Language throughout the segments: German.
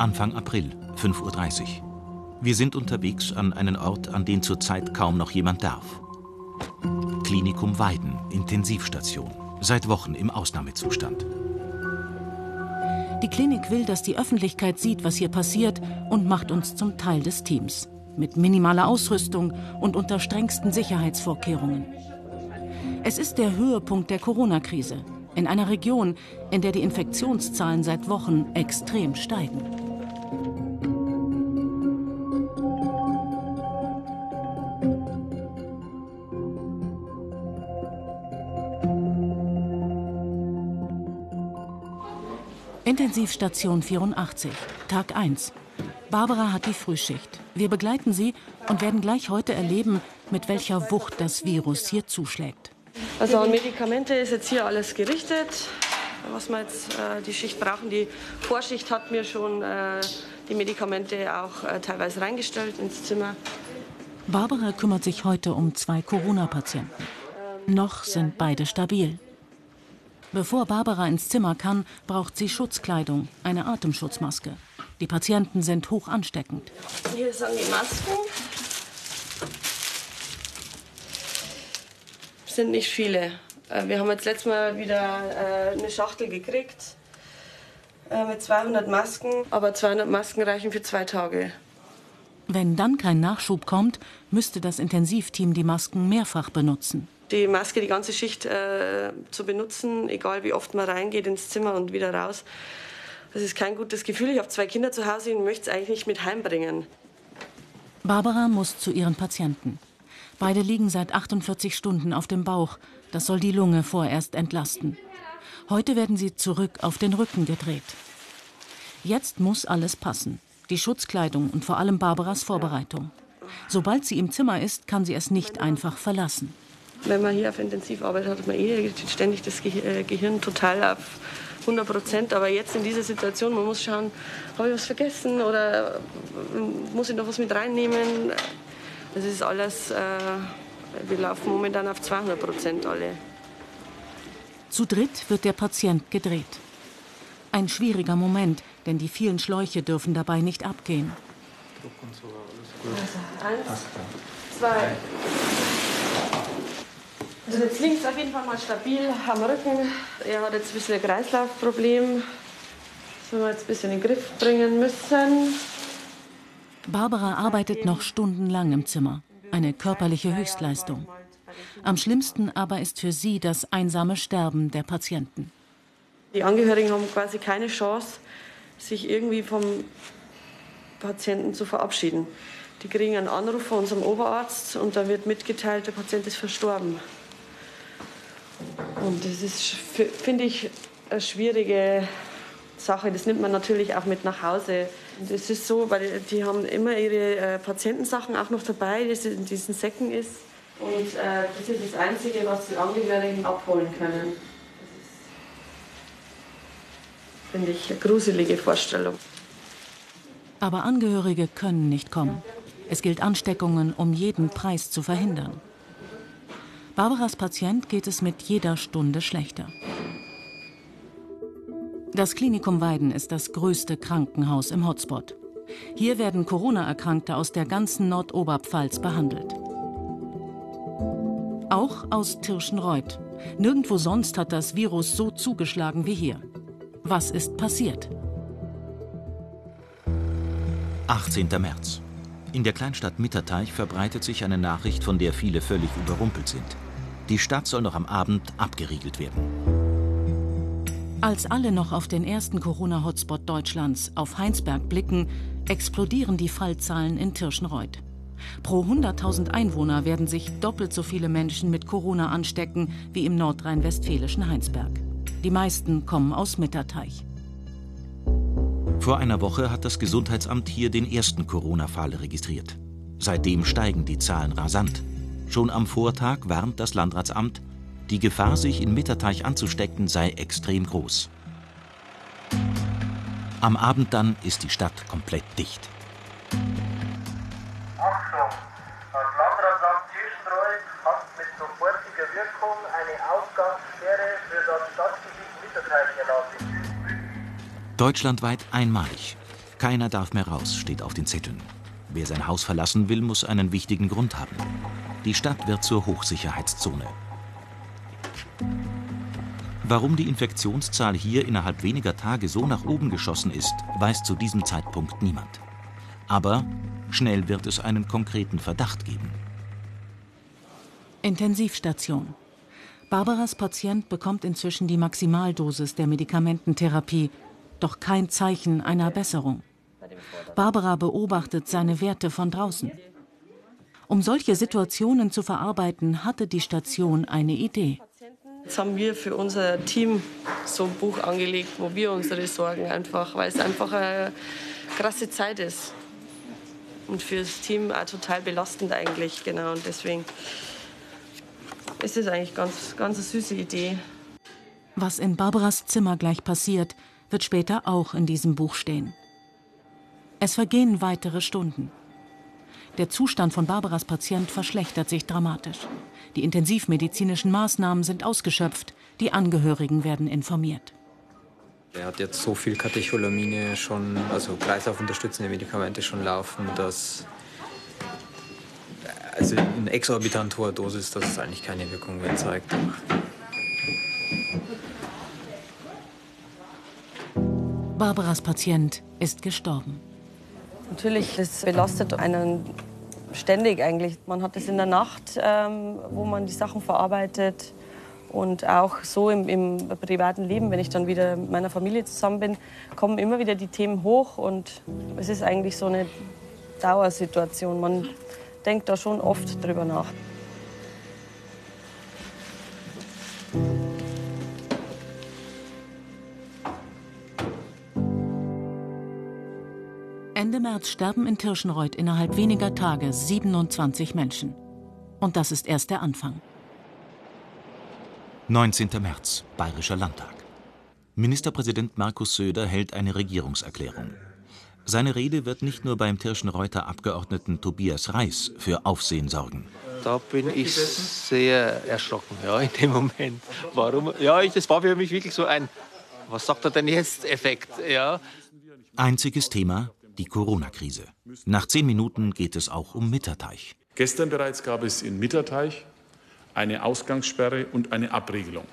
Anfang April, 5.30 Uhr. Wir sind unterwegs an einen Ort, an den zurzeit kaum noch jemand darf. Klinikum Weiden, Intensivstation. Seit Wochen im Ausnahmezustand. Die Klinik will, dass die Öffentlichkeit sieht, was hier passiert und macht uns zum Teil des Teams. Mit minimaler Ausrüstung und unter strengsten Sicherheitsvorkehrungen. Es ist der Höhepunkt der Corona-Krise. In einer Region, in der die Infektionszahlen seit Wochen extrem steigen. Intensivstation 84, Tag 1. Barbara hat die Frühschicht. Wir begleiten sie und werden gleich heute erleben, mit welcher Wucht das Virus hier zuschlägt. Also an Medikamente ist jetzt hier alles gerichtet, was wir jetzt äh, die Schicht brauchen. Die Vorschicht hat mir schon äh, die Medikamente auch äh, teilweise reingestellt ins Zimmer. Barbara kümmert sich heute um zwei Corona-Patienten. Noch sind beide stabil. Bevor Barbara ins Zimmer kann, braucht sie Schutzkleidung, eine Atemschutzmaske. Die Patienten sind hoch ansteckend. Hier sind die Masken. sind nicht viele. Äh, wir haben jetzt letztes Mal wieder äh, eine Schachtel gekriegt äh, mit 200 Masken, aber 200 Masken reichen für zwei Tage. Wenn dann kein Nachschub kommt, müsste das Intensivteam die Masken mehrfach benutzen. Die Maske die ganze Schicht äh, zu benutzen, egal wie oft man reingeht ins Zimmer und wieder raus, das ist kein gutes Gefühl. Ich habe zwei Kinder zu Hause und möchte es eigentlich nicht mit heimbringen. Barbara muss zu ihren Patienten. Beide liegen seit 48 Stunden auf dem Bauch. Das soll die Lunge vorerst entlasten. Heute werden sie zurück auf den Rücken gedreht. Jetzt muss alles passen. Die Schutzkleidung und vor allem Barbaras Vorbereitung. Sobald sie im Zimmer ist, kann sie es nicht einfach verlassen. Wenn man hier auf Intensivarbeit hat, hat man eh ständig das äh, Gehirn total auf 100 Prozent. Aber jetzt in dieser Situation, man muss schauen, habe ich was vergessen oder äh, muss ich noch was mit reinnehmen? Das ist alles, äh, wir laufen momentan auf 200 Prozent alle. Zu dritt wird der Patient gedreht. Ein schwieriger Moment, denn die vielen Schläuche dürfen dabei nicht abgehen. Druck und so, alles gut. Also eins, zwei. Also jetzt links auf jeden Fall mal stabil am Rücken. Er hat jetzt ein bisschen ein Kreislaufproblem. Das wir jetzt ein bisschen in den Griff bringen müssen. Barbara arbeitet noch stundenlang im Zimmer. Eine körperliche Höchstleistung. Am schlimmsten aber ist für sie das einsame Sterben der Patienten. Die Angehörigen haben quasi keine Chance, sich irgendwie vom Patienten zu verabschieden. Die kriegen einen Anruf von unserem Oberarzt und da wird mitgeteilt, der Patient ist verstorben. Und das ist, finde ich, eine schwierige Sache. Das nimmt man natürlich auch mit nach Hause. Das ist so, weil die haben immer ihre äh, Patientensachen auch noch dabei, das in diesen Säcken ist. Und äh, das ist das Einzige, was die Angehörigen abholen können. Das finde ich, eine gruselige Vorstellung. Aber Angehörige können nicht kommen. Es gilt Ansteckungen um jeden Preis zu verhindern. Barbaras Patient geht es mit jeder Stunde schlechter. Das Klinikum Weiden ist das größte Krankenhaus im Hotspot. Hier werden Corona-Erkrankte aus der ganzen Nordoberpfalz behandelt. Auch aus Tirschenreuth. Nirgendwo sonst hat das Virus so zugeschlagen wie hier. Was ist passiert? 18. März. In der Kleinstadt Mitterteich verbreitet sich eine Nachricht, von der viele völlig überrumpelt sind. Die Stadt soll noch am Abend abgeriegelt werden. Als alle noch auf den ersten Corona-Hotspot Deutschlands, auf Heinsberg, blicken, explodieren die Fallzahlen in Tirschenreuth. Pro 100.000 Einwohner werden sich doppelt so viele Menschen mit Corona anstecken wie im nordrhein-westfälischen Heinsberg. Die meisten kommen aus Mitterteich. Vor einer Woche hat das Gesundheitsamt hier den ersten Corona-Fall registriert. Seitdem steigen die Zahlen rasant. Schon am Vortag warnt das Landratsamt, die Gefahr, sich in Mitterteich anzustecken, sei extrem groß. Am Abend dann ist die Stadt komplett dicht. Achtung! Das Landratsamt Tirschenreuth hat mit sofortiger Wirkung eine Ausgangssperre für das Stadtgebiet Mitterteich erlassen. Deutschlandweit einmalig. Keiner darf mehr raus, steht auf den Zetteln. Wer sein Haus verlassen will, muss einen wichtigen Grund haben. Die Stadt wird zur Hochsicherheitszone. Warum die Infektionszahl hier innerhalb weniger Tage so nach oben geschossen ist, weiß zu diesem Zeitpunkt niemand. Aber schnell wird es einen konkreten Verdacht geben. Intensivstation. Barbaras Patient bekommt inzwischen die Maximaldosis der Medikamententherapie, doch kein Zeichen einer Besserung. Barbara beobachtet seine Werte von draußen. Um solche Situationen zu verarbeiten, hatte die Station eine Idee. Jetzt haben wir für unser Team so ein Buch angelegt, wo wir unsere Sorgen einfach, weil es einfach eine krasse Zeit ist. Und für das Team auch total belastend eigentlich, genau. Und deswegen ist es eigentlich ganz, ganz eine süße Idee. Was in Barbaras Zimmer gleich passiert, wird später auch in diesem Buch stehen. Es vergehen weitere Stunden. Der Zustand von Barbaras Patient verschlechtert sich dramatisch. Die intensivmedizinischen Maßnahmen sind ausgeschöpft. Die Angehörigen werden informiert. Er hat jetzt so viel Katecholamine schon, also kreislaufunterstützende Medikamente schon laufen, dass also in exorbitant hoher Dosis, dass es eigentlich keine Wirkung mehr zeigt. Barbaras Patient ist gestorben. Natürlich, das belastet einen ständig eigentlich. Man hat es in der Nacht, ähm, wo man die Sachen verarbeitet. Und auch so im, im, privaten Leben, wenn ich dann wieder mit meiner Familie zusammen bin, kommen immer wieder die Themen hoch. Und es ist eigentlich so eine Dauersituation. Man denkt da schon oft drüber nach. Ende März sterben in Tirschenreuth innerhalb weniger Tage 27 Menschen. Und das ist erst der Anfang. 19. März, Bayerischer Landtag. Ministerpräsident Markus Söder hält eine Regierungserklärung. Seine Rede wird nicht nur beim Tirschenreuther Abgeordneten Tobias Reis für Aufsehen sorgen. Da bin ich sehr erschrocken, ja, in dem Moment. Warum? Ja, das war für mich wirklich so ein, was sagt er denn jetzt, Effekt, ja. Einziges Thema, die Corona-Krise. Nach zehn Minuten geht es auch um Mitterteich. Gestern bereits gab es in Mitterteich eine Ausgangssperre und eine Abregelung.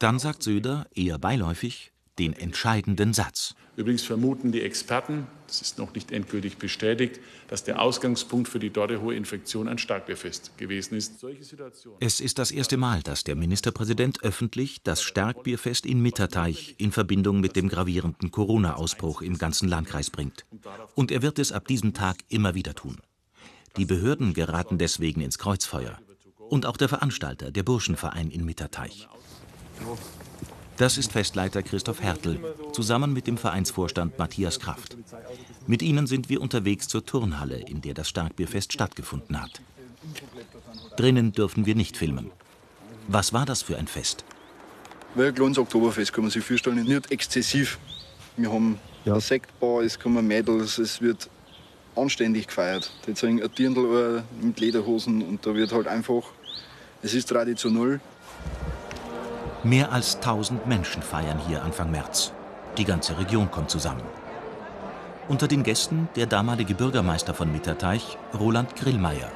Dann sagt Söder eher beiläufig den entscheidenden Satz. Übrigens vermuten die Experten, das ist noch nicht endgültig bestätigt, dass der Ausgangspunkt für die dort hohe Infektion ein Starkbierfest gewesen ist. Es ist das erste Mal, dass der Ministerpräsident öffentlich das Starkbierfest in Mitterteich in Verbindung mit dem gravierenden Corona-Ausbruch im ganzen Landkreis bringt. Und er wird es ab diesem Tag immer wieder tun. Die Behörden geraten deswegen ins Kreuzfeuer. Und auch der Veranstalter, der Burschenverein in Mitterteich. Das ist Festleiter Christoph Hertel, zusammen mit dem Vereinsvorstand Matthias Kraft. Mit ihnen sind wir unterwegs zur Turnhalle, in der das Starkbierfest stattgefunden hat. Drinnen dürfen wir nicht filmen. Was war das für ein Fest? Ein kleines Oktoberfest kann man sich vorstellen, nicht exzessiv. Wir haben ja. eine Sektbar, es kommen Mädels, es wird anständig gefeiert. Die zeigen ein Dirndl mit Lederhosen und da wird halt einfach, es ist traditionell, Mehr als 1000 Menschen feiern hier Anfang März. Die ganze Region kommt zusammen. Unter den Gästen der damalige Bürgermeister von Mitterteich, Roland Grillmeier,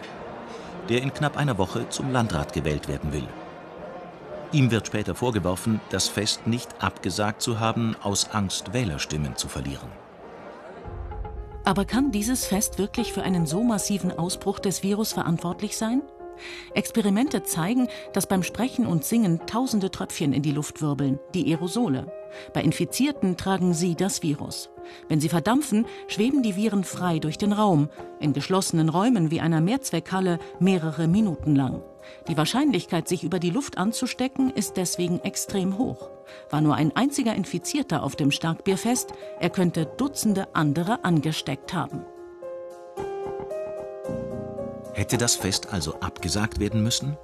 der in knapp einer Woche zum Landrat gewählt werden will. Ihm wird später vorgeworfen, das Fest nicht abgesagt zu haben, aus Angst, Wählerstimmen zu verlieren. Aber kann dieses Fest wirklich für einen so massiven Ausbruch des Virus verantwortlich sein? Experimente zeigen, dass beim Sprechen und Singen tausende Tröpfchen in die Luft wirbeln, die Aerosole. Bei Infizierten tragen sie das Virus. Wenn sie verdampfen, schweben die Viren frei durch den Raum, in geschlossenen Räumen wie einer Mehrzweckhalle mehrere Minuten lang. Die Wahrscheinlichkeit, sich über die Luft anzustecken, ist deswegen extrem hoch. War nur ein einziger Infizierter auf dem Starkbierfest, er könnte Dutzende andere angesteckt haben. Hätte das Fest also abgesagt werden müssen?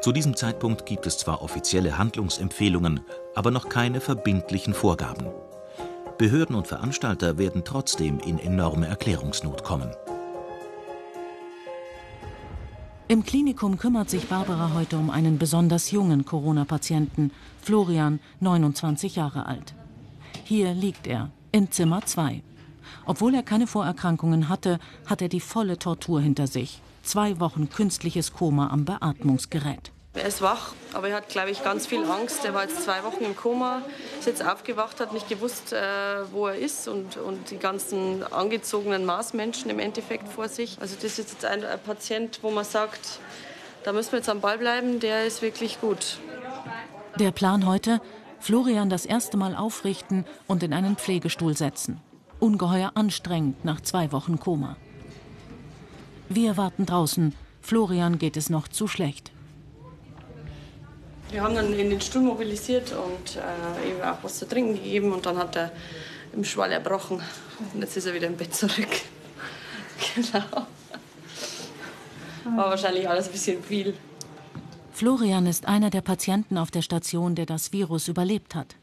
Zu diesem Zeitpunkt gibt es zwar offizielle Handlungsempfehlungen, aber noch keine verbindlichen Vorgaben. Behörden und Veranstalter werden trotzdem in enorme Erklärungsnot kommen. Im Klinikum kümmert sich Barbara heute um einen besonders jungen Corona-Patienten, Florian, 29 Jahre alt. Hier liegt er, in Zimmer 2. Obwohl er keine Vorerkrankungen hatte, hat er die volle Tortur hinter sich. Zwei Wochen künstliches Koma am Beatmungsgerät. Er ist wach, aber er hat, glaube ich, ganz viel Angst. Er war jetzt zwei Wochen im Koma, ist jetzt aufgewacht, hat nicht gewusst, äh, wo er ist und, und die ganzen angezogenen Maßmenschen im Endeffekt vor sich. Also das ist jetzt ein, ein Patient, wo man sagt, da müssen wir jetzt am Ball bleiben, der ist wirklich gut. Der Plan heute, Florian das erste Mal aufrichten und in einen Pflegestuhl setzen. Ungeheuer anstrengend nach zwei Wochen Koma. Wir warten draußen. Florian geht es noch zu schlecht. Wir haben dann in den Stuhl mobilisiert und äh, ihm auch was zu trinken gegeben und dann hat er im Schwall erbrochen. Und jetzt ist er wieder im Bett zurück. genau. War wahrscheinlich alles ein bisschen viel. Florian ist einer der Patienten auf der Station, der das Virus überlebt hat.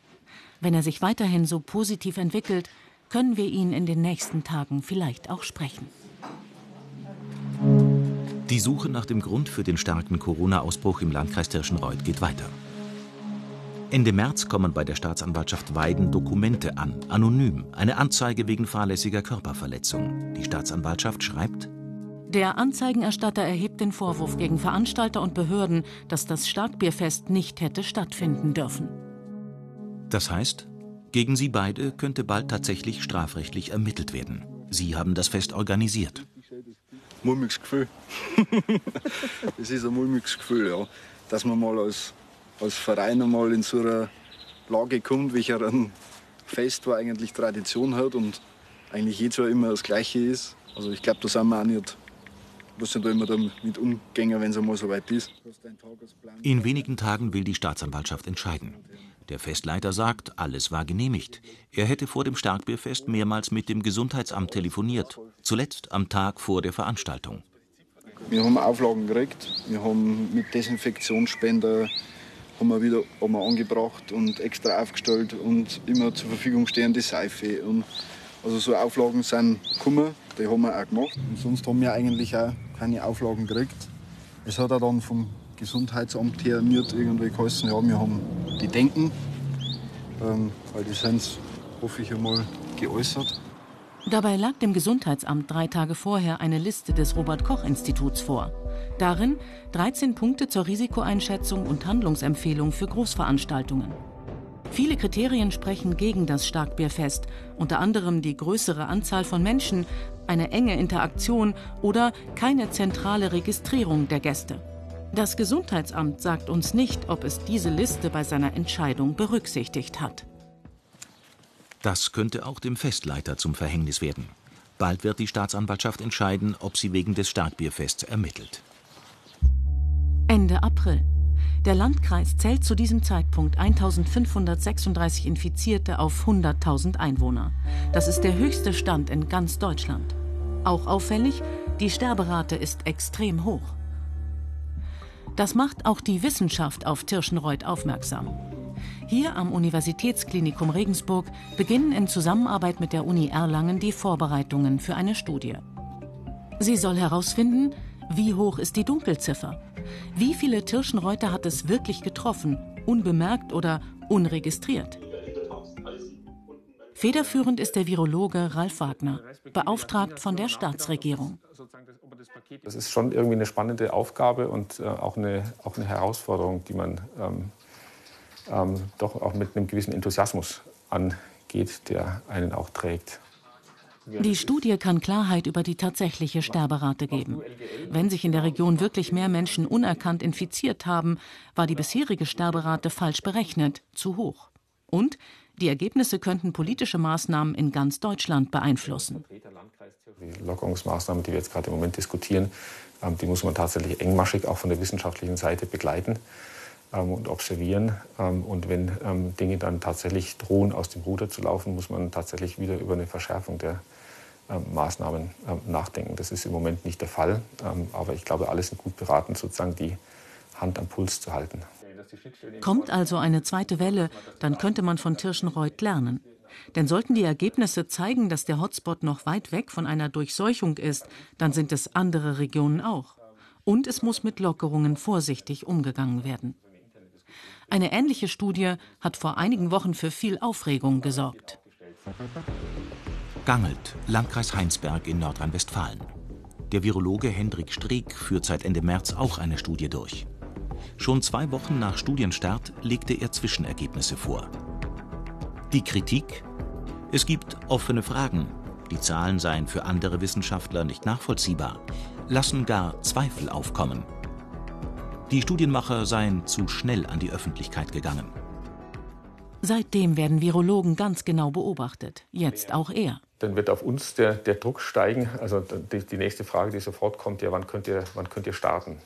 Wenn er sich weiterhin so positiv entwickelt, können wir ihn in den nächsten Tagen vielleicht auch sprechen. Die Suche nach dem Grund für den starken Corona-Ausbruch im Landkreis Tirschenreuth geht weiter. Ende März kommen bei der Staatsanwaltschaft Weiden Dokumente an, anonym, eine Anzeige wegen fahrlässiger Körperverletzung. Die Staatsanwaltschaft schreibt, der Anzeigenerstatter erhebt den Vorwurf gegen Veranstalter und Behörden, dass das Starkbierfest nicht hätte stattfinden dürfen. Das heißt, gegen sie beide könnte bald tatsächlich strafrechtlich ermittelt werden. Sie haben das Fest organisiert mulmiges Gefühl. Es ist ein mulmiges Gefühl, ja. Dass man mal als, als Verein einmal in so einer Lage kommt, welcher ein Fest, wo eigentlich Tradition hat und eigentlich jedes Jahr immer das Gleiche ist. Also ich glaube, da sind wir auch nicht, was sind da immer damit umgehen, wenn es einmal so weit ist. In wenigen Tagen will die Staatsanwaltschaft entscheiden. Der Festleiter sagt, alles war genehmigt. Er hätte vor dem Starkbierfest mehrmals mit dem Gesundheitsamt telefoniert, zuletzt am Tag vor der Veranstaltung. Wir haben Auflagen gekriegt, wir haben mit Desinfektionsspender haben wir wieder haben wir angebracht und extra aufgestellt und immer zur Verfügung stehende Seife. Und also so Auflagen sind gekommen, die haben wir auch gemacht. Und sonst haben wir eigentlich auch keine Auflagen gekriegt. Es hat auch dann vom Gesundheitsamt her nicht irgendwie geheißen, ja, wir haben die Denken, ähm, weil die sind, hoffe ich einmal, geäußert. Dabei lag dem Gesundheitsamt drei Tage vorher eine Liste des Robert-Koch-Instituts vor. Darin 13 Punkte zur Risikoeinschätzung und Handlungsempfehlung für Großveranstaltungen. Viele Kriterien sprechen gegen das Starkbierfest, unter anderem die größere Anzahl von Menschen, eine enge Interaktion oder keine zentrale Registrierung der Gäste. Das Gesundheitsamt sagt uns nicht, ob es diese Liste bei seiner Entscheidung berücksichtigt hat. Das könnte auch dem Festleiter zum Verhängnis werden. Bald wird die Staatsanwaltschaft entscheiden, ob sie wegen des Starkbierfests ermittelt. Ende April. Der Landkreis zählt zu diesem Zeitpunkt 1536 Infizierte auf 100.000 Einwohner. Das ist der höchste Stand in ganz Deutschland. Auch auffällig, die Sterberate ist extrem hoch. Das macht auch die Wissenschaft auf Tirschenreuth aufmerksam. Hier am Universitätsklinikum Regensburg beginnen in Zusammenarbeit mit der Uni Erlangen die Vorbereitungen für eine Studie. Sie soll herausfinden, wie hoch ist die Dunkelziffer? Wie viele Tirschenreuter hat es wirklich getroffen, unbemerkt oder unregistriert? Federführend ist der Virologe Ralf Wagner, beauftragt von der Staatsregierung. Das ist schon irgendwie eine spannende Aufgabe und äh, auch, eine, auch eine Herausforderung, die man ähm, ähm, doch auch mit einem gewissen Enthusiasmus angeht, der einen auch trägt. Die Studie kann Klarheit über die tatsächliche Sterberate geben. Wenn sich in der Region wirklich mehr Menschen unerkannt infiziert haben, war die bisherige Sterberate falsch berechnet, zu hoch. Und die Ergebnisse könnten politische Maßnahmen in ganz Deutschland beeinflussen. Die Lockerungsmaßnahmen, die wir jetzt gerade im Moment diskutieren, ähm, die muss man tatsächlich engmaschig auch von der wissenschaftlichen Seite begleiten ähm, und observieren. Ähm, und wenn Dinge dann tatsächlich drohen, aus dem Ruder zu laufen, muss man tatsächlich wieder über eine Verschärfung der Maßnahmen nachdenken. Das ist im Moment nicht der Fall, aber ich glaube, alle sind gut beraten, sozusagen die Hand am Puls zu halten. Kommt also eine zweite Welle, dann könnte man von Tirschenreuth lernen. Denn sollten die Ergebnisse zeigen, dass der Hotspot noch weit weg von einer Durchseuchung ist, dann sind es andere Regionen auch. Und es muss mit Lockerungen vorsichtig umgegangen werden. Eine ähnliche Studie hat vor einigen Wochen für viel Aufregung gesorgt. Gangelt, Landkreis Heinsberg in Nordrhein-Westfalen. Der Virologe Hendrik Streeck führt seit Ende März auch eine Studie durch. Schon zwei Wochen nach Studienstart legte er Zwischenergebnisse vor. Die Kritik? Es gibt offene Fragen. Die Zahlen seien für andere Wissenschaftler nicht nachvollziehbar, lassen gar Zweifel aufkommen. Die Studienmacher seien zu schnell an die Öffentlichkeit gegangen. Seitdem werden Virologen ganz genau beobachtet, jetzt auch er dann wird auf uns der, der Druck steigen. Also die, die, nächste Frage, die sofort kommt, ja, wann könnt ihr, wann könnt ihr starten?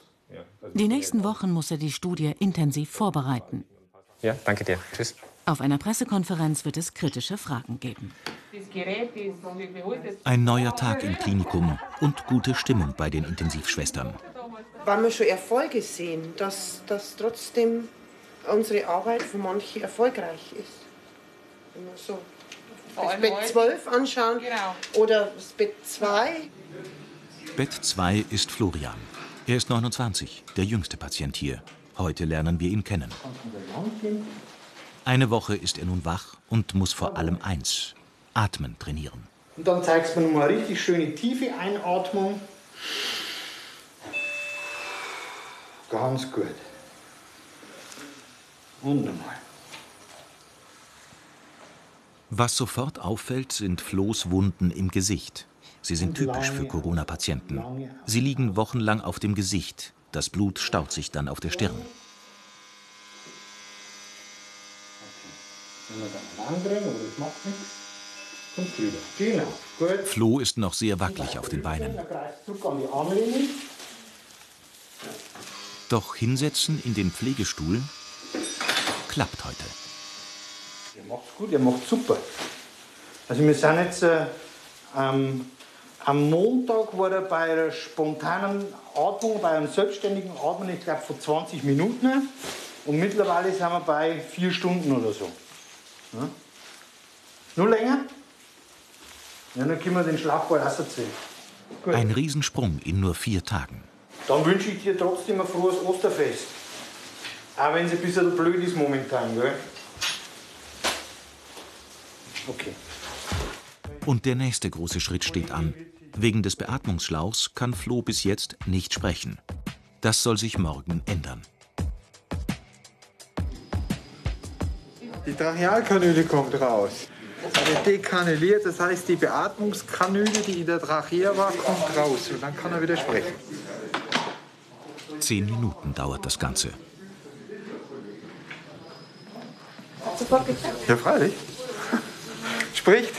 Also die nächsten Wochen muss er die Studie intensiv vorbereiten. Ja, danke dir. Tschüss. Auf einer Pressekonferenz wird es kritische Fragen geben. Ein neuer Tag im Klinikum und gute Stimmung bei den Intensivschwestern. Weil wir schon Erfolge sehen, dass, dass trotzdem unsere Arbeit für manche erfolgreich ist. Immer so das Bett 12 anschauen genau. oder das Bett 2. Bett 2 ist Florian. Er ist 29, der jüngste Patient hier. Heute lernen wir ihn kennen. Eine Woche ist er nun wach und muss vor allem eins: Atmen trainieren. Und dann zeigst du mir nochmal richtig schöne tiefe Einatmung. Ganz gut. Und nochmal. Was sofort auffällt, sind Flohs Wunden im Gesicht. Sie sind typisch für Corona-Patienten. Sie liegen wochenlang auf dem Gesicht. Das Blut staut sich dann auf der Stirn. Flo ist noch sehr wackelig auf den Beinen. Doch hinsetzen in den Pflegestuhl klappt heute. Ihr macht es gut, ihr macht super. Also wir sind jetzt äh, ähm, am Montag war er bei einer spontanen Atmung, bei einem selbstständigen Atmen, ich glaube vor 20 Minuten. Und mittlerweile sind wir bei vier Stunden oder so. Ja? Nur länger? Ja, dann können wir den Schlafball rausziehen. Ein Riesensprung in nur vier Tagen. Dann wünsche ich dir trotzdem ein frohes Osterfest. Auch wenn es ein bisschen blöd ist momentan. Gell? Okay. Und der nächste große Schritt steht an. Wegen des Beatmungsschlauchs kann Flo bis jetzt nicht sprechen. Das soll sich morgen ändern. Die Trachealkanüle kommt raus. Also dekanüliert, das heißt, die Beatmungskanüle, die in der Trachea war, kommt raus. Und dann kann er wieder sprechen. Zehn Minuten dauert das Ganze. Sofort geklappt? Ja, freilich spricht.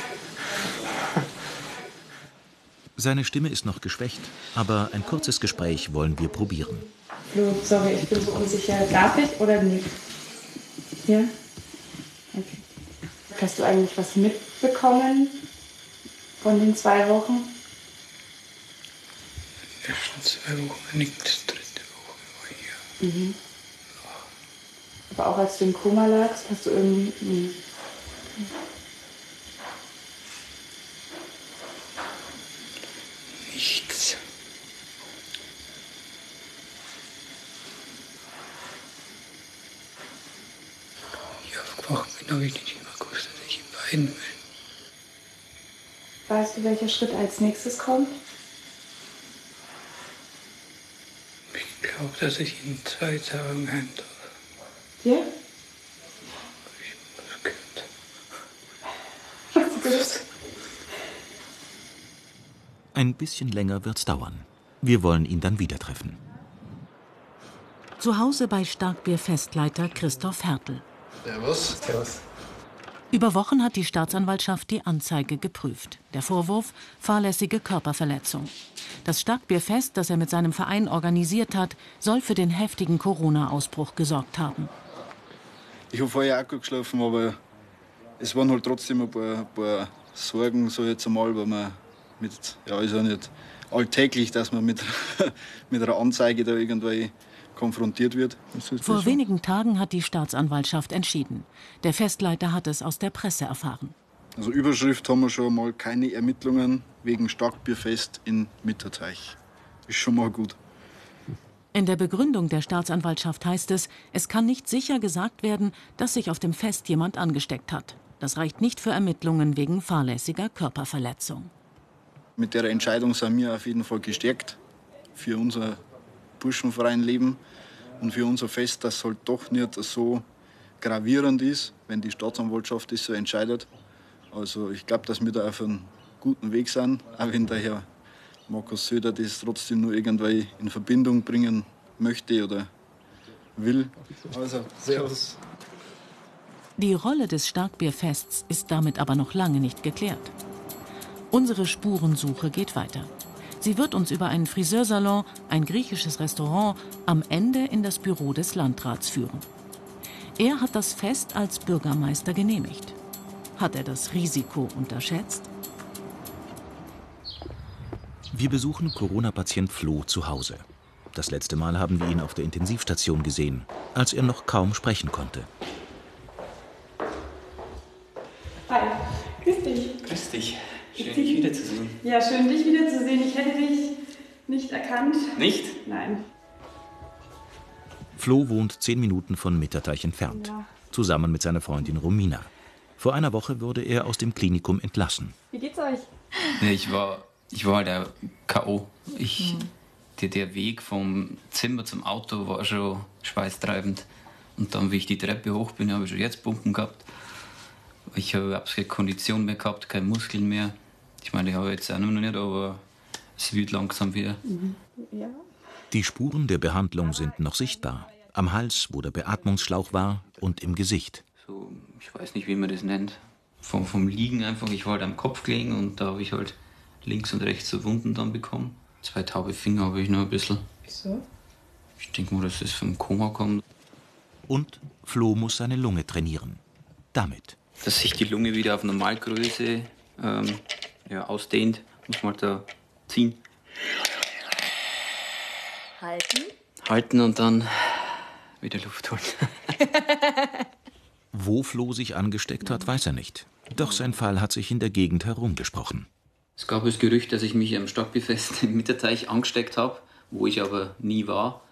Seine Stimme ist noch geschwächt, aber ein kurzes Gespräch wollen wir probieren. Flo, sorry, ich bin so unsicher. Darf ich oder nicht? Ja? Okay. Hast du eigentlich was mitbekommen von den zwei Wochen? Ja, schon zwei Wochen, nicht dritte Woche war hier. Mhm. Aber auch als du im Koma lagst, hast du irgendwie. habe ich nicht immer gewusst, dass ich ihn beiden will. Weißt du, welcher Schritt als nächstes kommt? Ich glaube, dass ich in zwei Tagen heim darf. Ja? Ich muss Kind. Was ist Ein bisschen länger wird's dauern. Wir wollen ihn dann wieder treffen. Zu Hause bei Starkbier-Festleiter Christoph Hertel. Servus. Servus. Über Wochen hat die Staatsanwaltschaft die Anzeige geprüft. Der Vorwurf fahrlässige Körperverletzung. Das Starkbierfest, das er mit seinem Verein organisiert hat, soll für den heftigen Corona-Ausbruch gesorgt haben. Ich habe vorher auch gut geschlafen, aber es waren halt trotzdem ein paar, ein paar Sorgen, so jetzt einmal, weil man mit, ja, ist ja nicht alltäglich, dass man mit, mit einer Anzeige da irgendwie konfrontiert wird. Vor wenigen Tagen hat die Staatsanwaltschaft entschieden. Der Festleiter hat es aus der Presse erfahren. Also Überschrift haben wir schon mal keine Ermittlungen wegen Starkbierfest in Mitterteich. Ist schon mal gut. In der Begründung der Staatsanwaltschaft heißt es, es kann nicht sicher gesagt werden, dass sich auf dem Fest jemand angesteckt hat. Das reicht nicht für Ermittlungen wegen fahrlässiger Körperverletzung. Mit der Entscheidung sind wir auf jeden Fall gestärkt für unser Burschenverein-Leben und für unser Fest, das halt doch nicht so gravierend ist, wenn die Staatsanwaltschaft das so entscheidet. Also ich glaube, dass wir da auf einem guten Weg sind, auch wenn der Herr Markus Söder das trotzdem nur irgendwie in Verbindung bringen möchte oder will. Also, Servus. Die Rolle des Starkbierfests ist damit aber noch lange nicht geklärt. Unsere Spurensuche geht weiter. Sie wird uns über einen Friseursalon, ein griechisches Restaurant, am Ende in das Büro des Landrats führen. Er hat das Fest als Bürgermeister genehmigt. Hat er das Risiko unterschätzt? Wir besuchen Corona-Patient Flo zu Hause. Das letzte Mal haben wir ihn auf der Intensivstation gesehen, als er noch kaum sprechen konnte. Hi, grüß dich. Grüß dich. Schön, dich wiederzusehen. Ja, schön, dich wiederzusehen. Nicht erkannt. Nicht? Nein. Flo wohnt zehn Minuten von Mitterteich entfernt, Ja. zusammen mit seiner Freundin Romina. Vor einer Woche wurde er aus dem Klinikum entlassen. Wie geht's euch? Ja, ich war, ich war halt der K.O. Ich, Mhm. der, der Weg vom Zimmer zum Auto war schon schweißtreibend. Und dann, wie ich die Treppe hoch bin, habe ich schon jetzt Pumpen gehabt. Ich habe überhaupt keine Kondition mehr gehabt, keine Muskeln mehr. Ich meine, ich habe jetzt auch noch nicht, aber es wird langsam wieder. Ja. Die Spuren der Behandlung sind noch sichtbar. Am Hals, wo der Beatmungsschlauch war, und im Gesicht. So, ich weiß nicht, wie man das nennt. Vom, vom Liegen einfach. Ich war halt am Kopf gelegen und da habe ich halt links und rechts so Wunden dann bekommen. Zwei taube Finger habe ich noch ein bisschen. Wieso? Ich denke mal, dass das vom Koma kommt. Und Flo muss seine Lunge trainieren. Damit. Dass sich die Lunge wieder auf Normalgröße ähm, ja, ausdehnt, muss man halt da ziehen, Halten. halten und dann wieder Luft holen. Wo Flo sich angesteckt hat, weiß er nicht. Doch sein Fall hat sich in der Gegend herumgesprochen. Es gab das Gerücht, dass ich mich am Stockbierfest im Mitterteich angesteckt habe, wo ich aber nie war.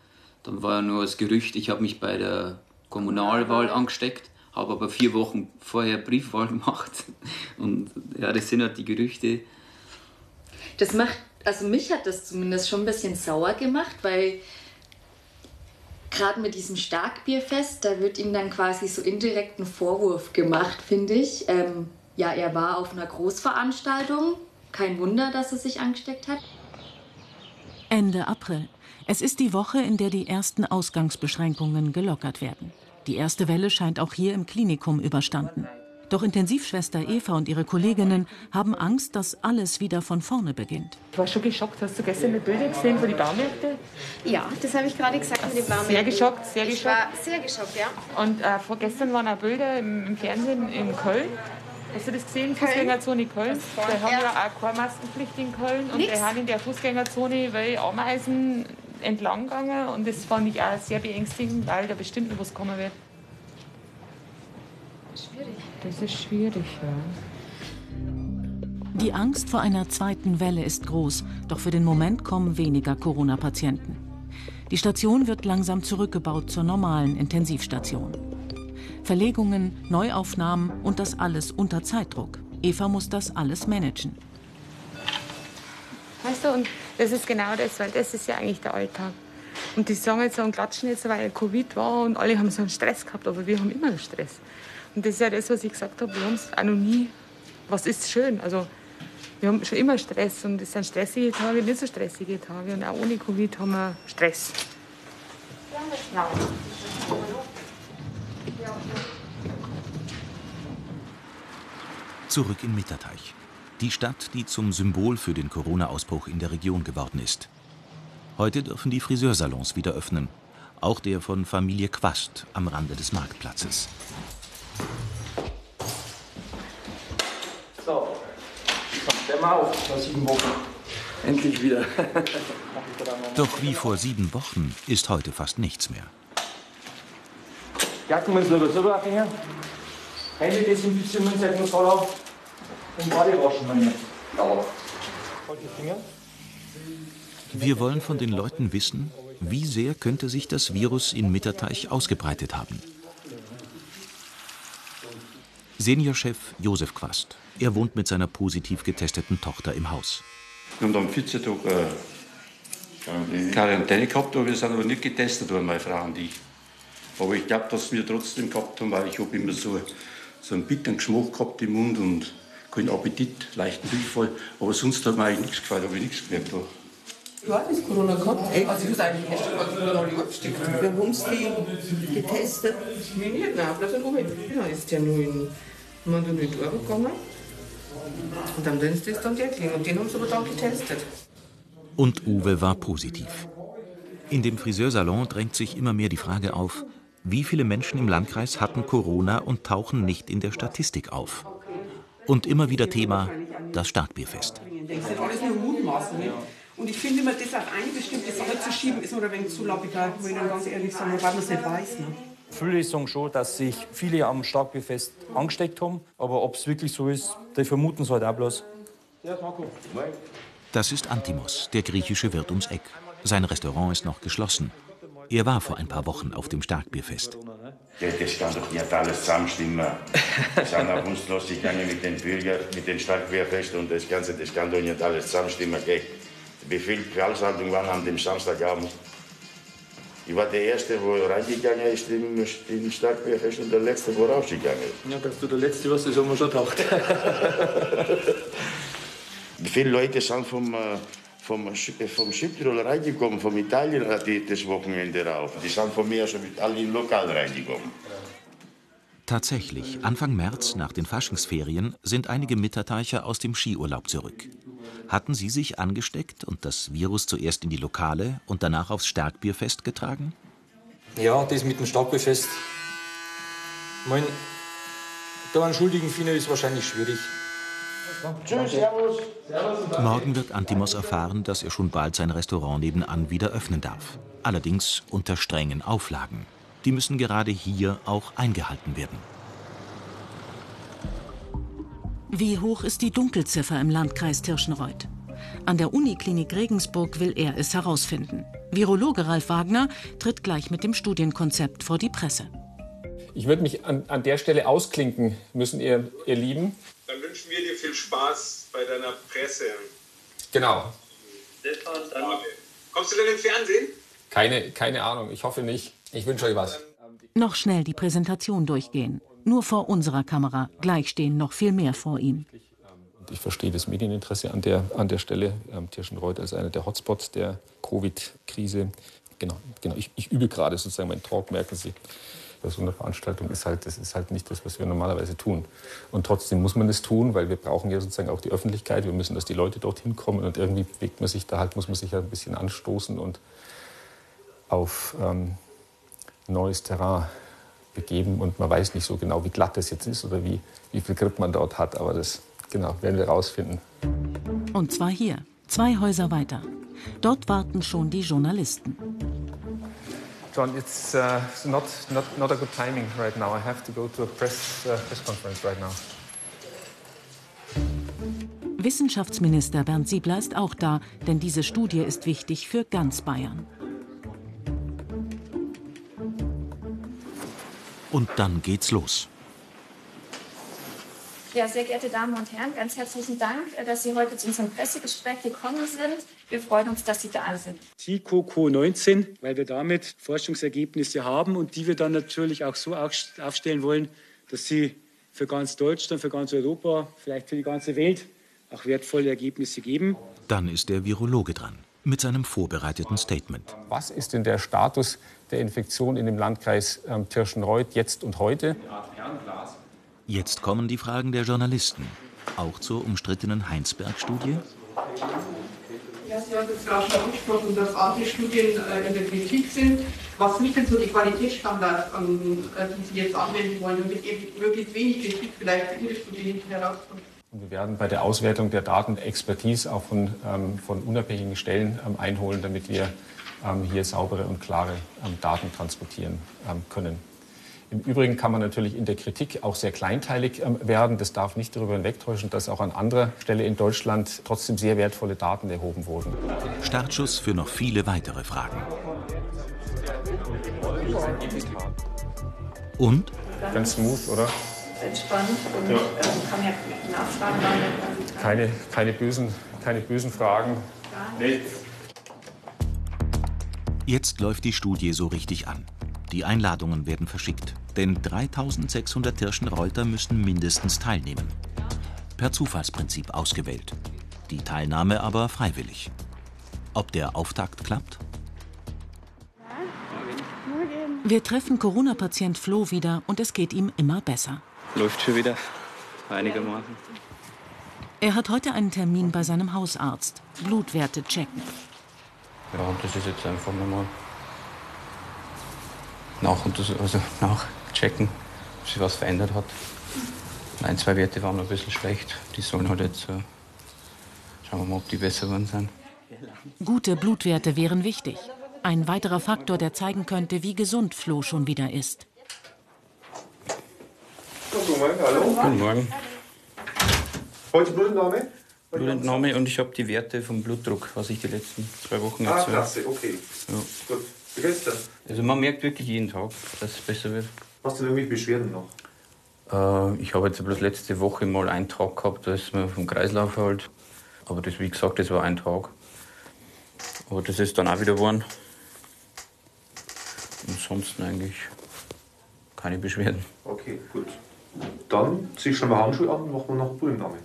Dann war ja nur das Gerücht, ich habe mich bei der Kommunalwahl angesteckt, habe aber vier Wochen vorher Briefwahl gemacht. Und ja, das sind halt die Gerüchte. Das macht, also mich hat das zumindest schon ein bisschen sauer gemacht, weil gerade mit diesem Starkbierfest, da wird ihm dann quasi so indirekt ein Vorwurf gemacht, finde ich. Ähm, ja, er war auf einer Großveranstaltung. Kein Wunder, dass er sich angesteckt hat. Ende April. Es ist die Woche, in der die ersten Ausgangsbeschränkungen gelockert werden. Die erste Welle scheint auch hier im Klinikum überstanden. Doch Intensivschwester Eva und ihre Kolleginnen haben Angst, dass alles wieder von vorne beginnt. Ich war schon geschockt. Hast du gestern die Bilder gesehen von den Baumärkten? Ja, das habe ich gerade gesagt mit den Baumärkten. Sehr geschockt, sehr ich geschockt. war sehr geschockt, ja. Und äh, vorgestern waren auch Bilder im, im Fernsehen in Köln. Hast du das gesehen? Fußgängerzone Köln. Da haben Ja. ja auch keine Maskenpflicht in Köln. Und Nix. die haben in der Fußgängerzone weil Ameisen entlang gegangen. Und das fand ich auch sehr beängstigend, weil da bestimmt noch was kommen wird. Schwierig. Das ist schwierig, ja. Die Angst vor einer zweiten Welle ist groß, doch für den Moment kommen weniger Corona-Patienten. Die Station wird langsam zurückgebaut zur normalen Intensivstation. Verlegungen, Neuaufnahmen und das alles unter Zeitdruck. Eva muss das alles managen. Weißt du, und das ist genau das, weil das ist ja eigentlich der Alltag. Und die sagen jetzt so und klatschen jetzt, weil Covid war und alle haben so einen Stress gehabt, aber wir haben immer einen Stress. Und das ist ja das, was ich gesagt habe, wir haben es auch noch nie, was ist schön, also wir haben schon immer Stress und es sind stressige Tage, nicht so stressige Tage und auch ohne Covid haben wir Stress. Ja. Zurück in Mitterteich. Die Stadt, die zum Symbol für den Corona-Ausbruch in der Region geworden ist. Heute dürfen die Friseursalons wieder öffnen. Auch der von Familie Quast am Rande des Marktplatzes. So, stell mal auf, vor sieben Wochen. Endlich wieder. Doch wie vor sieben Wochen ist heute fast nichts mehr. Jacken müssen wir selber abhängen. Hände desinfizieren, Seiten voll auf. Und Body waschen wir nicht. Ja. Wir wollen von den Leuten wissen, wie sehr könnte sich das Virus in Mitterteich ausgebreitet haben. Seniorchef Josef Quast. Er wohnt mit seiner positiv getesteten Tochter im Haus. Wir haben am 14 Tag äh, Quarantäne gehabt, aber wir sind aber nicht getestet worden, meine Frau und ich. Aber ich glaube, dass wir trotzdem gehabt haben, weil ich habe immer so, so einen bitteren Geschmack gehabt im Mund und keinen Appetit, leichten Durchfall. Aber sonst hat mir eigentlich nichts gefallen, habe ich nichts gemerkt. Du hattest Corona gehabt? Echt? Also, ich eigentlich erst einmal Corona angesteckt. Wir haben uns die getestet. Mir nicht, nein, bloß in Ruhe. Genau, ist der nur in, Urbe gegangen. Und am Dienstag ist dann der gegangen. Und den haben sie aber dann getestet. Und Uwe war positiv. In dem Friseursalon drängt sich immer mehr die Frage auf, wie viele Menschen im Landkreis hatten Corona und tauchen nicht in der Statistik auf. Und immer wieder Thema das Starkbierfest. Das sind alles nur Mutmaßungen. Und ich finde immer, das auf eine bestimmte Sache zu schieben, ist mir ein wenig zu lapidar, muss ich dann ganz ehrlich sagen, weil man es nicht weiß. Ne? Viele sagen schon, dass sich viele am Starkbierfest angesteckt haben. Aber ob es wirklich so ist, die vermuten es halt auch bloß. Das ist Antimos, der griechische Wirt ums Eck. Sein Restaurant ist noch geschlossen. Er war vor ein paar Wochen auf dem Starkbierfest. Das kann doch nicht alles zusammenstimmen. Wir sind auf uns losgegangen mit den Bürgern, mit den Starkbierfest und das Ganze, das kann doch nicht alles zusammenstimmen. Gell? Wie viele Veranstaltungen waren an dem Samstagabend? Ich war der Erste, der reingegangen ist im, im Starkbierfest und der Letzte, der rausgegangen ist. Ja, dass du der Letzte warst, das haben wir schon gedacht. Viele Leute sind vom, äh, vom, Sch- vom Südtirol reingekommen, vom Italien die, das Wochenende rauf. Die sind von mir schon mit allen lokal reingekommen. Tatsächlich, Anfang März nach den Faschingsferien sind einige Mitterteicher aus dem Skiurlaub zurück. Hatten sie sich angesteckt und das Virus zuerst in die Lokale und danach aufs Starkbierfest getragen? Ja, das mit dem Starkbierfest. Ich mein, da einen Schuldigen finden ist wahrscheinlich schwierig. Tschüss, Servus. Morgen wird Antimos erfahren, dass er schon bald sein Restaurant nebenan wieder öffnen darf. Allerdings unter strengen Auflagen. Die müssen gerade hier auch eingehalten werden. Wie hoch ist die Dunkelziffer im Landkreis Tirschenreuth? An der Uniklinik Regensburg will er es herausfinden. Virologe Ralf Wagner tritt gleich mit dem Studienkonzept vor die Presse. Ich würde mich an, an der Stelle ausklinken müssen, ihr, ihr Lieben. Dann wünschen wir dir viel Spaß bei deiner Presse. Genau. Kommst du denn im Fernsehen? Keine, keine Ahnung, ich hoffe nicht. Ich wünsche euch was. Noch schnell die Präsentation durchgehen. Nur vor unserer Kamera. Gleich stehen noch viel mehr vor ihm. Ich verstehe das Medieninteresse an der, an der Stelle. Ähm, Tirschenreuth als einer der Hotspots der Covid-Krise. Genau, genau. Ich, ich übe gerade sozusagen meinen Talk, merken Sie. Bei so einer Veranstaltung ist halt, das ist halt nicht das, was wir normalerweise tun. Und trotzdem muss man es tun, weil wir brauchen ja sozusagen auch die Öffentlichkeit. Wir müssen, dass die Leute dorthin kommen und irgendwie bewegt man sich da halt, muss man sich ja ein bisschen anstoßen und auf ähm, neues Terrain begeben. Und man weiß nicht so genau, wie glatt das jetzt ist oder wie, wie viel Grip man dort hat. Aber das, genau, werden wir rausfinden. Und zwar hier, zwei Häuser weiter. Dort warten schon die Journalisten. John, it's uh, not, not, not a good timing right now. I have to go to a press, uh, press conference right now. Wissenschaftsminister Bernd Siebler ist auch da, denn diese Studie ist wichtig für ganz Bayern. Und dann geht's los. Ja, sehr geehrte Damen und Herren, ganz herzlichen Dank, äh, dass Sie heute zu unserem Pressegespräch gekommen sind. Wir freuen uns, dass Sie da sind. SIKO-19, weil wir damit Forschungsergebnisse haben und die wir dann natürlich auch so aufstellen wollen, dass sie für ganz Deutschland, für ganz Europa, vielleicht für die ganze Welt auch wertvolle Ergebnisse geben. Dann ist der Virologe dran mit seinem vorbereiteten Statement. Was ist denn der Status der Infektion in dem Landkreis ähm, Tirschenreuth jetzt und heute? Jetzt kommen die Fragen der Journalisten. Auch zur umstrittenen Heinsberg-Studie. Ja, Sie haben es gerade schon angesprochen, dass andere Studien äh, in der Kritik sind. Was sind denn so die Qualitätsstandards, ähm, äh, die Sie jetzt anwenden wollen, damit eben möglichst wenig Kritik vielleicht in Ihre Studie hinten herauskommt? Und wir werden bei der Auswertung der Daten Expertise auch von, ähm, von unabhängigen Stellen ähm, einholen, damit wir ähm, hier saubere und klare ähm, Daten transportieren ähm, können. Im Übrigen kann man natürlich in der Kritik auch sehr kleinteilig ähm, werden. Das darf nicht darüber hinwegtäuschen, dass auch an anderer Stelle in Deutschland trotzdem sehr wertvolle Daten erhoben wurden. Startschuss für noch viele weitere Fragen. Und? Ganz smooth, oder? Entspannt und ja. ähm, kann ja nachfragen. Keine, keine, bösen, keine bösen Fragen. Nee. Jetzt läuft die Studie so richtig an. Die Einladungen werden verschickt, denn 3600 Tirschenreuter müssen mindestens teilnehmen. Per Zufallsprinzip ausgewählt. Die Teilnahme aber freiwillig. Ob der Auftakt klappt? Wir treffen Corona-Patient Flo wieder und es geht ihm immer besser. Läuft schon wieder einigermaßen. Er hat heute einen Termin bei seinem Hausarzt. Blutwerte checken. Ja, und das ist jetzt einfach nochmal nach, also nachchecken, ob sich was verändert hat. Ein, zwei Werte waren ein bisschen schlecht. Die sollen halt jetzt. Äh, schauen wir mal, ob die besser geworden sind. Gute Blutwerte wären wichtig. Ein weiterer Faktor, der zeigen könnte, wie gesund Flo schon wieder ist. Guten Morgen, hallo. Guten Morgen. Heute Blutentnahme? Blutentnahme und ich habe die Werte vom Blutdruck, was ich die letzten zwei Wochen erzählt Ah, klasse, okay. Ja. Gut. Wie geht's denn? Also man merkt wirklich jeden Tag, dass es besser wird. Hast du denn irgendwie Beschwerden noch? Äh, ich habe jetzt bloß letzte Woche mal einen Tag gehabt, da ist mir vom Kreislauf halt. Aber das, wie gesagt, das war ein Tag. Aber das ist dann auch wieder geworden. Ansonsten eigentlich keine Beschwerden. Okay, gut. Dann zieh ich schon mal Handschuhe an und machen wir noch Blutentnahme.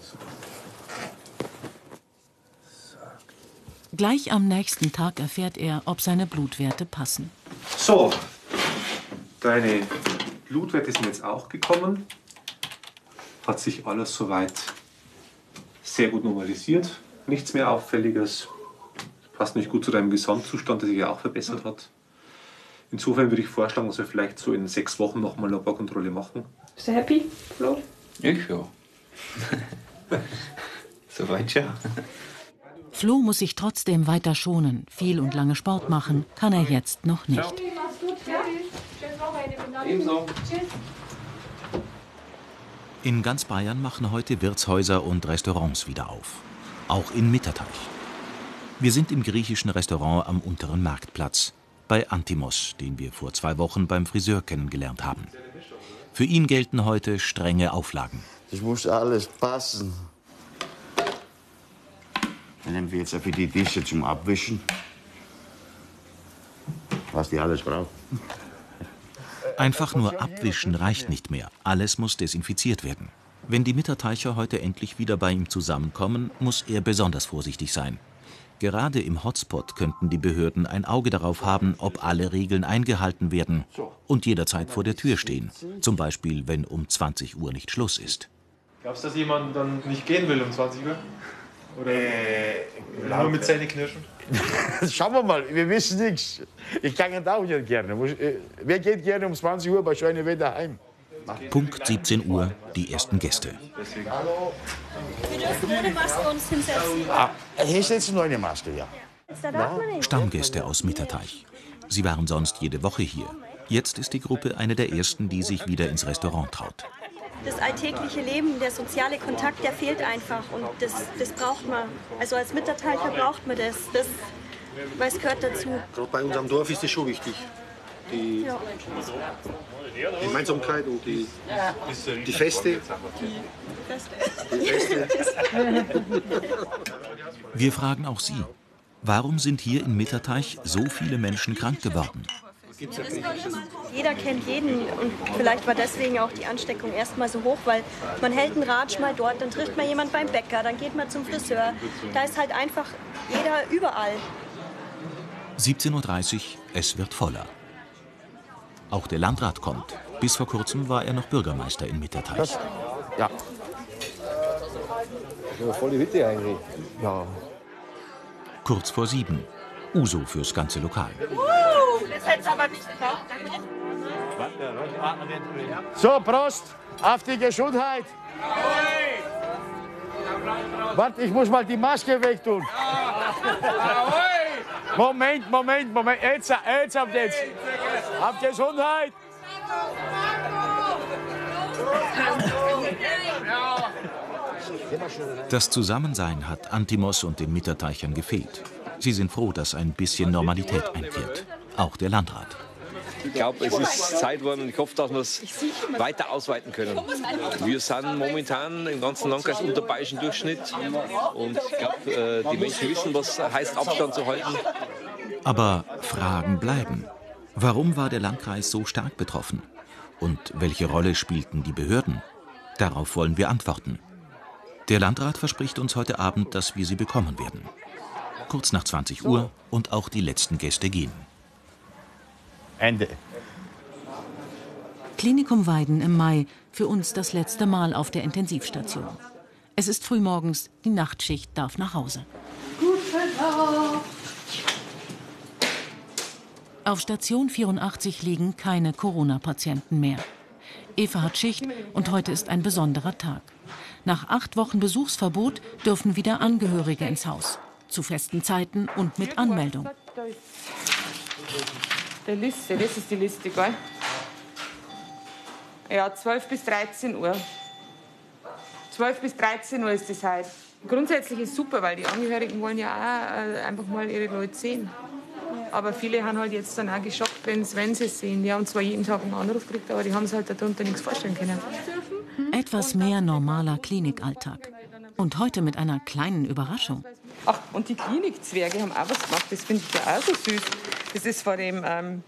Gleich am nächsten Tag erfährt er, ob seine Blutwerte passen. So, deine Blutwerte sind jetzt auch gekommen. Hat sich alles soweit sehr gut normalisiert. Nichts mehr Auffälliges. Passt nicht gut zu deinem Gesamtzustand, der sich ja auch verbessert hat. Insofern würde ich vorschlagen, dass wir vielleicht so in sechs Wochen nochmal eine Laborkontrolle machen. Bist du happy, Flo? Ich ja. Soweit ja. Flo muss sich trotzdem weiter schonen. Viel und lange Sport machen kann er jetzt noch nicht. Ebenso. In ganz Bayern machen heute Wirtshäuser und Restaurants wieder auf. Auch in Mitterteich. Wir sind im griechischen Restaurant am unteren Marktplatz. Bei Antimos, den wir vor zwei Wochen beim Friseur kennengelernt haben. Für ihn gelten heute strenge Auflagen. Es muss alles passen. Dann nehmen wir jetzt für die Tische zum Abwischen. Was die alles braucht. Einfach nur abwischen reicht nicht mehr. Alles muss desinfiziert werden. Wenn die Mitterteicher heute endlich wieder bei ihm zusammenkommen, muss er besonders vorsichtig sein. Gerade im Hotspot könnten die Behörden ein Auge darauf haben, ob alle Regeln eingehalten werden und jederzeit vor der Tür stehen. Zum Beispiel, wenn um 20 Uhr nicht Schluss ist. Glaubst du, dass jemand dann nicht gehen will um 20 Uhr? Oder Äh, nur mit Zähne knirschen? Schauen wir mal, wir wissen nichts. Ich kann auch nicht gerne. Äh, Wer geht gerne um 20 Uhr bei schönem Wetter heim? Punkt 17 Uhr, die ersten Gäste. Wir dürfen ohne Maske uns hinsetzen. Ah, hier Maske, ja. Stammgäste aus Mitterteich. Sie waren sonst jede Woche hier. Jetzt ist die Gruppe eine der ersten, die sich wieder ins Restaurant traut. Das alltägliche Leben, der soziale Kontakt, der fehlt einfach. Und das, das braucht man. Also als Mitterteicher braucht man das. das weil es gehört dazu. Gerade bei unserem Dorf ist das schon wichtig. Die. Gemeinsamkeit und die, die Feste. Die Feste. Wir fragen auch Sie. Warum sind hier in Mitterteich so viele Menschen krank geworden? Jeder kennt jeden und vielleicht war deswegen auch die Ansteckung erstmal so hoch, weil man hält einen Ratsch mal dort, dann trifft man jemand beim Bäcker, dann geht man zum Friseur. Da ist halt einfach jeder überall. 17.30 Uhr, es wird voller. Auch der Landrat kommt. Bis vor kurzem war er noch Bürgermeister in Mitterteich. Ja. volle Hütte eigentlich. Ja. Kurz vor sieben. Uso fürs ganze Lokal. Uh, das hätte aber nicht. So, Prost auf die Gesundheit. Warte, ich muss mal die Maske wegtun. Moment, Moment, Moment. Jetzt, jetzt, jetzt. Auf Gesundheit. Das Zusammensein hat Antimos und den Mitterteichern gefehlt. Sie sind froh, dass ein bisschen Normalität einkehrt. Auch der Landrat. ich glaube, es ist Zeit geworden und ich hoffe, dass wir es weiter ausweiten können. Wir sind momentan im ganzen Landkreis unter bayerischen Durchschnitt und ich glaube, äh, die Menschen wissen, was heißt Abstand zu halten. Aber Fragen bleiben. Warum war der Landkreis so stark betroffen? Und welche Rolle spielten die Behörden? Darauf wollen wir antworten. Der Landrat verspricht uns heute Abend, dass wir sie bekommen werden. Kurz nach 20 Uhr und auch die letzten Gäste gehen. Ende. Klinikum Weiden im Mai, für uns das letzte Mal auf der Intensivstation. Es ist frühmorgens, die Nachtschicht darf nach Hause. Guten Tag. Auf Station 84 liegen keine Corona-Patienten mehr. Eva hat Schicht und heute ist ein besonderer Tag. Nach acht Wochen Besuchsverbot dürfen wieder Angehörige ins Haus. Zu festen Zeiten und mit Anmeldung. Die Liste, das ist die Liste, gell? Ja, 12 bis 13 Uhr. 12 bis 13 Uhr ist das heute. Grundsätzlich ist super, weil die Angehörigen wollen ja auch äh, einfach mal ihre Leute sehen. Aber viele haben halt jetzt dann auch geschockt, wenn sie es sehen. Die haben zwar jeden Tag einen Anruf gekriegt, aber die haben sich halt darunter nichts vorstellen können. Etwas mehr normaler Klinikalltag. Und heute mit einer kleinen Überraschung. Ach, und die Klinikzwerge haben auch was gemacht. Das finde ich ja auch so süß. Das ist vor dem ähm,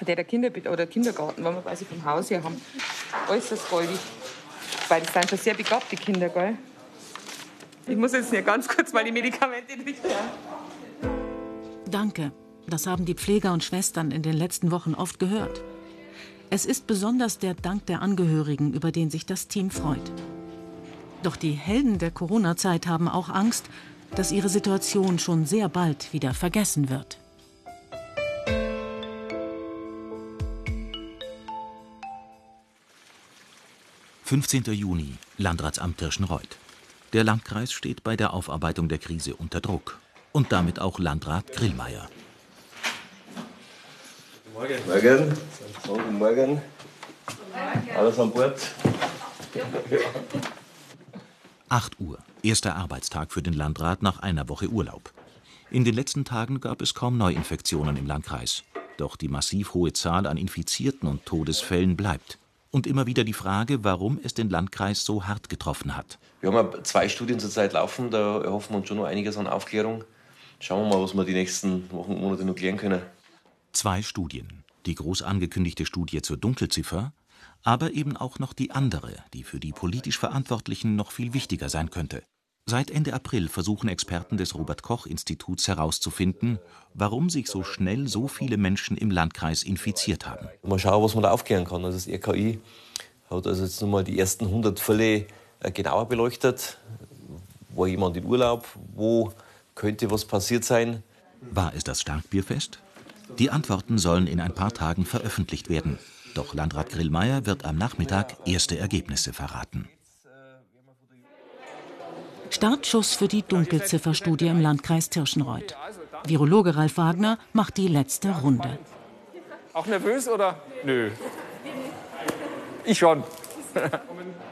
der, der Kinder oder Kindergarten, wo wir quasi vom Haus her haben. Äußerst goldig. Weil das sind schon sehr begabte Kinder, gell? Ich muss jetzt hier ganz kurz mal die Medikamente richten. Danke. Das haben die Pfleger und Schwestern in den letzten Wochen oft gehört. Es ist besonders der Dank der Angehörigen, über den sich das Team freut. Doch die Helden der Corona-Zeit haben auch Angst, dass ihre Situation schon sehr bald wieder vergessen wird. »15. Juni, Landratsamt Tirschenreuth. Der Landkreis steht bei der Aufarbeitung der Krise unter Druck. Und damit auch Landrat Grillmeier. Morgen. Morgen. Guten Morgen. Alles an Bord? 8 Uhr, erster Arbeitstag für den Landrat nach einer Woche Urlaub. In den letzten Tagen gab es kaum Neuinfektionen im Landkreis. Doch die massiv hohe Zahl an Infizierten und Todesfällen bleibt. Und immer wieder die Frage, warum es den Landkreis so hart getroffen hat. Wir haben ja zwei Studien zurzeit laufen, da erhoffen wir uns schon noch einiges an Aufklärung. Schauen wir mal, was wir die nächsten Wochen und Monate noch klären können. Zwei Studien. Die groß angekündigte Studie zur Dunkelziffer, aber eben auch noch die andere, die für die politisch Verantwortlichen noch viel wichtiger sein könnte. Seit Ende April versuchen Experten des Robert Koch Instituts herauszufinden, warum sich so schnell so viele Menschen im Landkreis infiziert haben. Mal schauen, was man da aufklären kann. Also das RKI hat also jetzt nochmal die ersten 100 Fälle äh, genauer beleuchtet. War jemand in Urlaub? Wo könnte was passiert sein? War es das Starkbierfest? Die Antworten sollen in ein paar Tagen veröffentlicht werden. Doch Landrat Grillmeier wird am Nachmittag erste Ergebnisse verraten. Startschuss für die Dunkelzifferstudie im Landkreis Tirschenreuth. Virologe Ralf Wagner macht die letzte Runde. Auch nervös oder? Nö. Ich schon.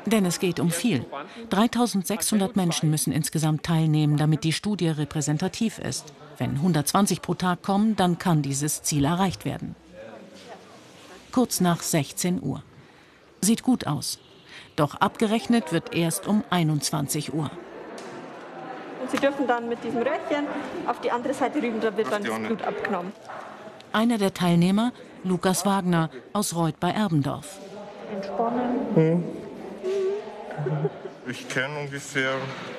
Denn es geht um viel. 3600 Menschen müssen insgesamt teilnehmen, damit die Studie repräsentativ ist. Wenn 120 pro Tag kommen, dann kann dieses Ziel erreicht werden. Kurz nach 16 Uhr. Sieht gut aus. Doch abgerechnet wird erst um 21 Uhr. Und Sie dürfen dann mit diesem Röhrchen auf die andere Seite rüben, da wird dann das Blut abgenommen. Einer der Teilnehmer, Lukas Wagner aus Reuth bei Erbendorf. Entspannen. Hm. Ich kenne ungefähr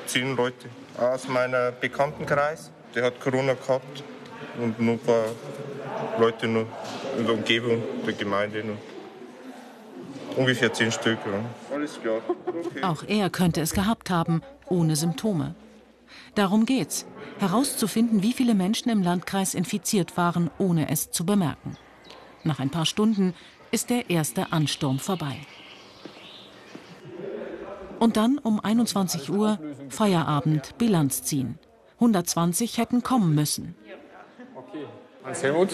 zehn Leute aus meinem Bekanntenkreis. Der hat Corona gehabt und noch ein paar Leute in der Umgebung der Gemeinde. Noch. Ungefähr zehn Stück. Ja. Alles klar. Okay. Auch er könnte es gehabt haben, ohne Symptome. Darum geht's, herauszufinden, wie viele Menschen im Landkreis infiziert waren, ohne es zu bemerken. Nach ein paar Stunden ist der erste Ansturm vorbei. Und dann um 21 Uhr Feierabend, Bilanz ziehen. 120 hätten kommen müssen. Okay. Hans Helmut?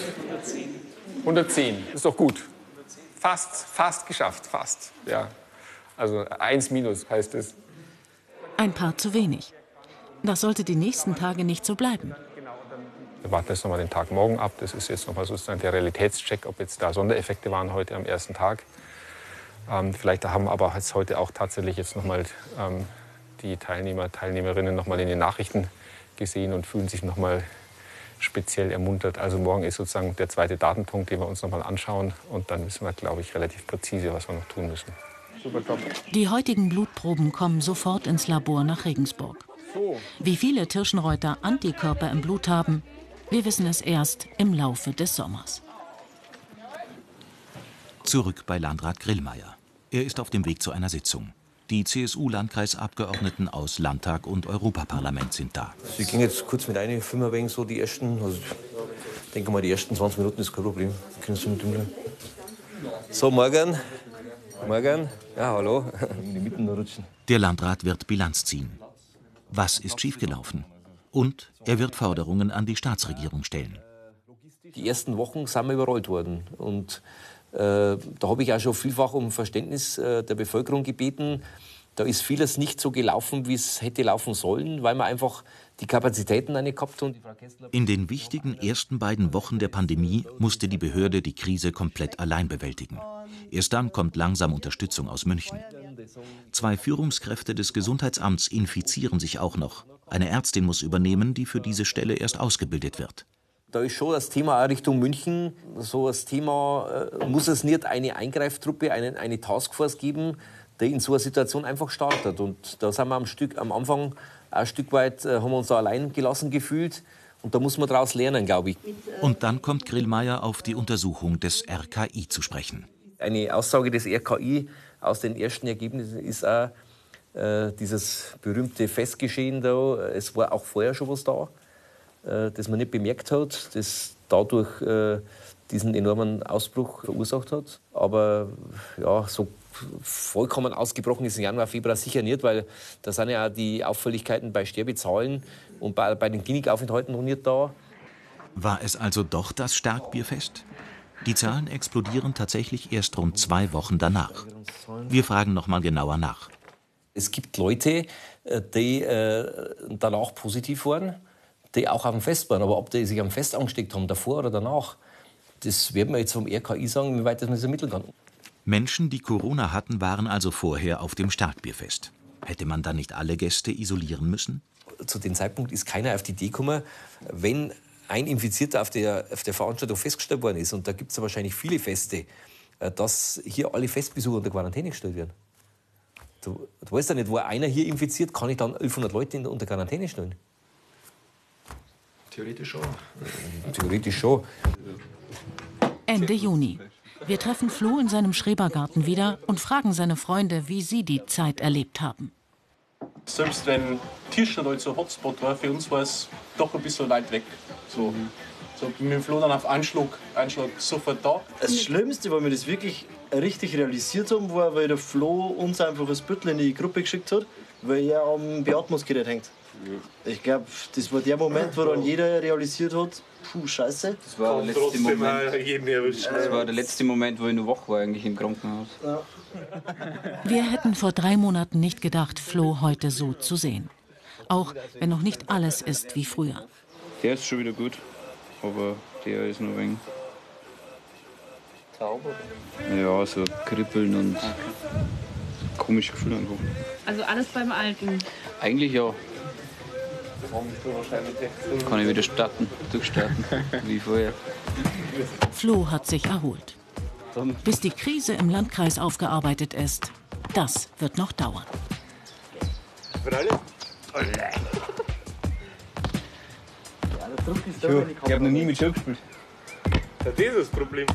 110. Ist doch gut. Fast, fast geschafft, fast. Ja. Also 1 minus heißt es. Ein paar zu wenig. Das sollte die nächsten Tage nicht so bleiben. Wir warten jetzt nochmal den Tag morgen ab. Das ist jetzt nochmal sozusagen der Realitätscheck, ob jetzt da Sondereffekte waren heute am ersten Tag. Ähm, vielleicht haben aber jetzt heute auch tatsächlich jetzt nochmal ähm, die Teilnehmer, Teilnehmerinnen nochmal in den Nachrichten gesehen und fühlen sich nochmal speziell ermuntert. Also morgen ist sozusagen der zweite Datenpunkt, den wir uns nochmal anschauen. Und dann wissen wir, glaube ich, relativ präzise, was wir noch tun müssen. Die heutigen Blutproben kommen sofort ins Labor nach Regensburg. Wie viele Tirschenreuter Antikörper im Blut haben, wir wissen es erst im Laufe des Sommers. Zurück bei Landrat Grillmeier. Er ist auf dem Weg zu einer Sitzung. Die CSU-Landkreisabgeordneten aus Landtag und Europaparlament sind da. Sie gehen jetzt kurz mit einer Firma wegen so die ersten, also ich denke mal, die ersten 20 Minuten ist kein Problem. Können Sie mit dem So, morgen. Morgen. Ja, hallo. In die Mitten rutschen. Der Landrat wird Bilanz ziehen. Was ist schiefgelaufen? Und er wird Forderungen an die Staatsregierung stellen. Die ersten Wochen sind wir überrollt worden. Und äh, da habe ich auch schon vielfach um Verständnis äh, der Bevölkerung gebeten. Da ist vieles nicht so gelaufen, wie es hätte laufen sollen, weil man einfach die Kapazitäten nicht gehabt haben. In den wichtigen ersten beiden Wochen der Pandemie musste die Behörde die Krise komplett allein bewältigen. Erst dann kommt langsam Unterstützung aus München. Zwei Führungskräfte des Gesundheitsamts infizieren sich auch noch. Eine Ärztin muss übernehmen, die für diese Stelle erst ausgebildet wird. Da ist schon das Thema auch Richtung München. So das Thema, äh, muss es nicht eine Eingreiftruppe, eine, eine Taskforce geben, die in so einer Situation einfach startet. Und da sind wir am, Stück, am Anfang ein Stück weit, äh, haben wir uns da allein gelassen gefühlt. Und da muss man daraus lernen, glaube ich. Und dann kommt Grillmeier auf die Untersuchung des RKI zu sprechen. Eine Aussage des RKI aus den ersten Ergebnissen ist auch äh, dieses berühmte Festgeschehen da. Es war auch vorher schon was da, äh, das man nicht bemerkt hat, das dadurch äh, diesen enormen Ausbruch verursacht hat. Aber ja, so vollkommen ausgebrochen ist im Januar, Februar sicher nicht, weil da sind ja auch die Auffälligkeiten bei Sterbezahlen und bei, bei den Klinikaufenthalten noch nicht da. War es also doch das Starkbierfest? Die Zahlen explodieren tatsächlich erst rund zwei Wochen danach. Wir fragen noch mal genauer nach. Es gibt Leute, äh, die äh, danach positiv waren, die auch auf dem Fest waren. Aber ob die sich am Fest angesteckt haben, davor oder danach, das werden wir jetzt vom RKI sagen, wie weit das man das ermitteln kann. Menschen, die Corona hatten, waren also vorher auf dem Starkbierfest. Hätte man dann nicht alle Gäste isolieren müssen? Zu dem Zeitpunkt ist keiner auf die Idee gekommen, wenn ein Infizierter auf der, auf der Veranstaltung festgestellt worden ist, und da gibt es ja wahrscheinlich viele Feste, äh, dass hier alle Festbesucher unter Quarantäne gestellt werden. Du, du weißt ja nicht, wo einer hier infiziert, kann ich dann 1100 Leute unter Quarantäne stellen? Theoretisch schon. Theoretisch schon. Ende Juni. Wir treffen Flo in seinem Schrebergarten wieder und fragen seine Freunde, wie sie die Zeit erlebt haben. Selbst wenn Tirschenreuth so Hotspot war, für uns war es doch ein bisschen weit weg. So, so mit dem Flo dann auf Anschlag, Anschlag sofort da. Das Schlimmste, weil wir das wirklich richtig realisiert haben, war, weil der Flo uns einfach ein Büttel in die Gruppe geschickt hat, weil er am Beatmungsgerät hängt. Ich glaube, das war der Moment, wo dann jeder realisiert hat, puh, scheiße. Das war, der letzte, Moment, das war der letzte Moment, wo ich noch wach war eigentlich im Krankenhaus. Ja. Wir hätten vor drei Monaten nicht gedacht, Flo heute so zu sehen. Auch wenn noch nicht alles ist wie früher. Der ist schon wieder gut, aber der ist nur wegen. Taub? Ja, so kribbeln und komische Gefühle einfach. Also alles beim Alten. Eigentlich ja. Kann ich wieder starten, durchstarten, wie vorher. Flo hat sich erholt. Bis die Krise im Landkreis aufgearbeitet ist, das wird noch dauern. Für alle? Ich Ich habe noch nie mit Show gespielt. Das ist das Problem.